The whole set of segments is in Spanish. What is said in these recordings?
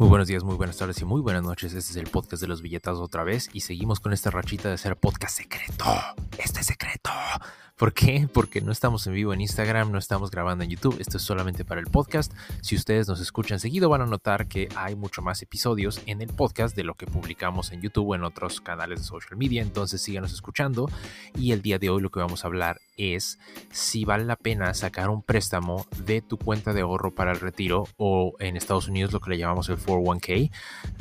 Muy buenos días, muy buenas tardes y muy buenas noches. Este es el podcast de los billetas otra vez y seguimos con esta rachita de hacer podcast secreto. Este es secreto. ¿Por qué? Porque no estamos en vivo en Instagram, no estamos grabando en YouTube, esto es solamente para el podcast. Si ustedes nos escuchan seguido van a notar que hay mucho más episodios en el podcast de lo que publicamos en YouTube o en otros canales de social media, entonces síganos escuchando. Y el día de hoy lo que vamos a hablar es si vale la pena sacar un préstamo de tu cuenta de ahorro para el retiro o en Estados Unidos lo que le llamamos el 401k.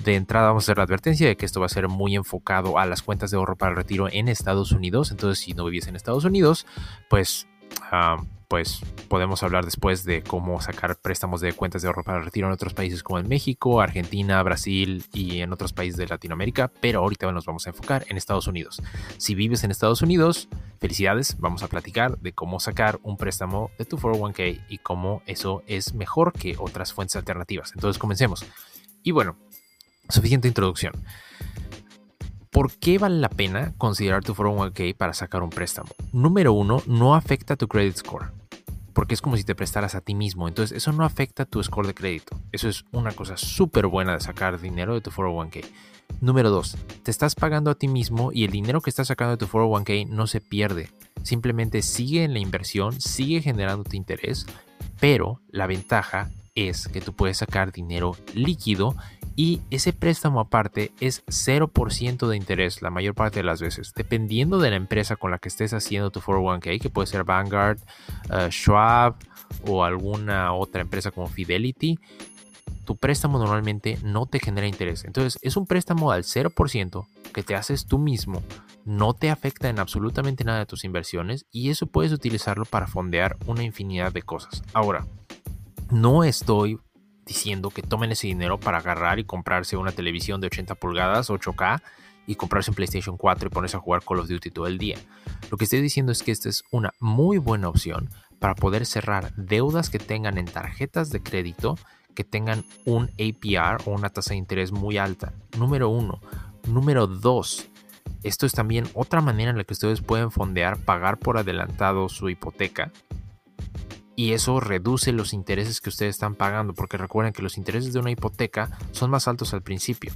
De entrada vamos a hacer la advertencia de que esto va a ser muy enfocado a las cuentas de ahorro para el retiro en Estados Unidos, entonces si no vives en Estados Unidos, pues, ah, pues podemos hablar después de cómo sacar préstamos de cuentas de ahorro para el retiro en otros países como en México, Argentina, Brasil y en otros países de Latinoamérica, pero ahorita nos vamos a enfocar en Estados Unidos. Si vives en Estados Unidos, felicidades, vamos a platicar de cómo sacar un préstamo de tu 401k y cómo eso es mejor que otras fuentes alternativas. Entonces comencemos. Y bueno, suficiente introducción. ¿Por qué vale la pena considerar tu 401k para sacar un préstamo? Número uno, no afecta tu credit score. Porque es como si te prestaras a ti mismo. Entonces, eso no afecta tu score de crédito. Eso es una cosa súper buena de sacar dinero de tu 401k. Número dos, te estás pagando a ti mismo y el dinero que estás sacando de tu 401k no se pierde. Simplemente sigue en la inversión, sigue generando tu interés, pero la ventaja es que tú puedes sacar dinero líquido y ese préstamo aparte es 0% de interés la mayor parte de las veces, dependiendo de la empresa con la que estés haciendo tu 401k, que puede ser Vanguard, uh, Schwab o alguna otra empresa como Fidelity. Tu préstamo normalmente no te genera interés. Entonces es un préstamo al 0% que te haces tú mismo, no te afecta en absolutamente nada de tus inversiones y eso puedes utilizarlo para fondear una infinidad de cosas. Ahora, no estoy diciendo que tomen ese dinero para agarrar y comprarse una televisión de 80 pulgadas 8K y comprarse un PlayStation 4 y ponerse a jugar Call of Duty todo el día. Lo que estoy diciendo es que esta es una muy buena opción para poder cerrar deudas que tengan en tarjetas de crédito que tengan un APR o una tasa de interés muy alta. Número uno. Número dos. Esto es también otra manera en la que ustedes pueden fondear, pagar por adelantado su hipoteca y eso reduce los intereses que ustedes están pagando, porque recuerden que los intereses de una hipoteca son más altos al principio.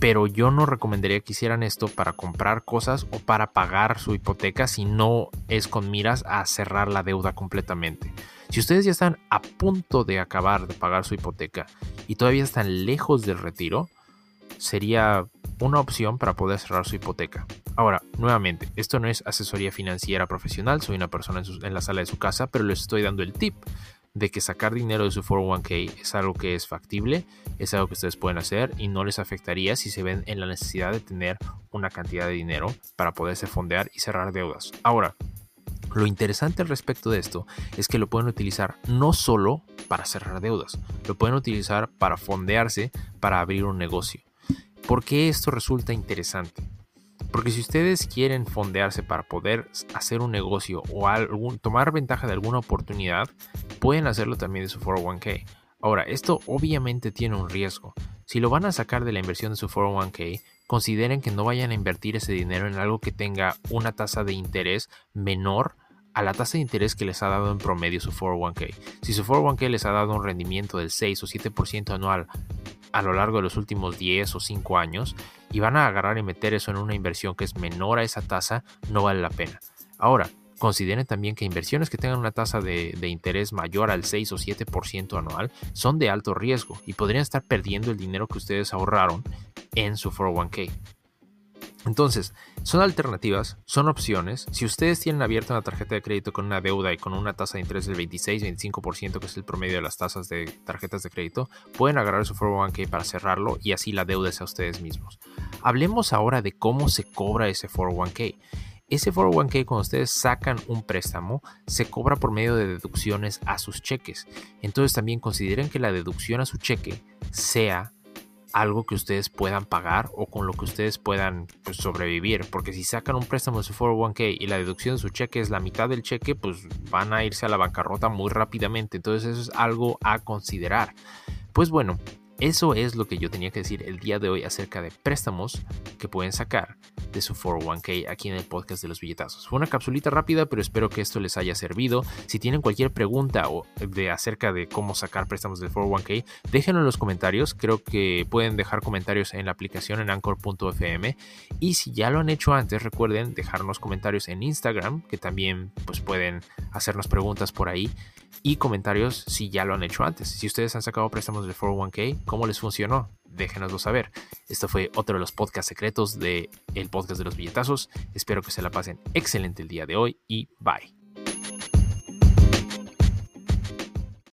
Pero yo no recomendaría que hicieran esto para comprar cosas o para pagar su hipoteca si no es con miras a cerrar la deuda completamente. Si ustedes ya están a punto de acabar de pagar su hipoteca y todavía están lejos del retiro, sería una opción para poder cerrar su hipoteca. Ahora, nuevamente, esto no es asesoría financiera profesional, soy una persona en, la sala de su casa, pero les estoy dando el tip de que sacar dinero de su 401k es algo que es factible, es algo que ustedes pueden hacer y no les afectaría si se ven en la necesidad de tener una cantidad de dinero para poderse fondear y cerrar deudas. Ahora, lo interesante al respecto de esto es que lo pueden utilizar no solo para cerrar deudas, lo pueden utilizar para fondearse para abrir un negocio. ¿Por qué esto resulta interesante? Porque si ustedes quieren fondearse para poder hacer un negocio o tomar ventaja de alguna oportunidad, pueden hacerlo también de su 401k. Ahora, esto obviamente tiene un riesgo. Si lo van a sacar de la inversión de su 401k, consideren que no vayan a invertir ese dinero en algo que tenga una tasa de interés menor a la tasa de interés que les ha dado en promedio su 401k. Si su 401k les ha dado un rendimiento del 6 o 7% anual a lo largo de los últimos 10 o 5 años y van a agarrar y meter eso en una inversión que es menor a esa tasa, no vale la pena. Ahora, consideren también que inversiones que tengan una tasa de, interés mayor al 6 o 7% anual son de alto riesgo y podrían estar perdiendo el dinero que ustedes ahorraron en su 401k. Entonces, son alternativas, son opciones. Si ustedes tienen abierta una tarjeta de crédito con una deuda y con una tasa de interés del 26-25%, que es el promedio de las tasas de tarjetas de crédito, pueden agarrar su 401k para cerrarlo y así la deuda es a ustedes mismos. Hablemos ahora de cómo se cobra ese 401k. Ese 401k cuando ustedes sacan un préstamo se cobra por medio de deducciones a sus cheques. Entonces también consideren que la deducción a su cheque sea algo que ustedes puedan pagar o con lo que ustedes puedan pues, sobrevivir. Porque si sacan un préstamo de su 401k y la deducción de su cheque es la mitad del cheque, pues van a irse a la bancarrota muy rápidamente. Entonces eso es algo a considerar. Pues bueno, Eso es lo que yo tenía que decir el día de hoy acerca de préstamos que pueden sacar de su 401k aquí en el podcast de los billetazos. Fue una capsulita rápida, pero espero que esto les haya servido. Si tienen cualquier pregunta o de acerca de cómo sacar préstamos del 401k, déjenlo en los comentarios. Creo que pueden dejar comentarios en la aplicación en anchor.fm y si ya lo han hecho antes, recuerden dejarnos comentarios en Instagram, que también pues pueden hacernos preguntas por ahí y comentarios si ya lo han hecho antes. Si ustedes han sacado préstamos del 401k, ¿cómo les funcionó? Déjenoslo saber. Esto fue otro de los podcasts secretos del el podcast de los billetazos. Espero que se la pasen excelente el día de hoy y bye.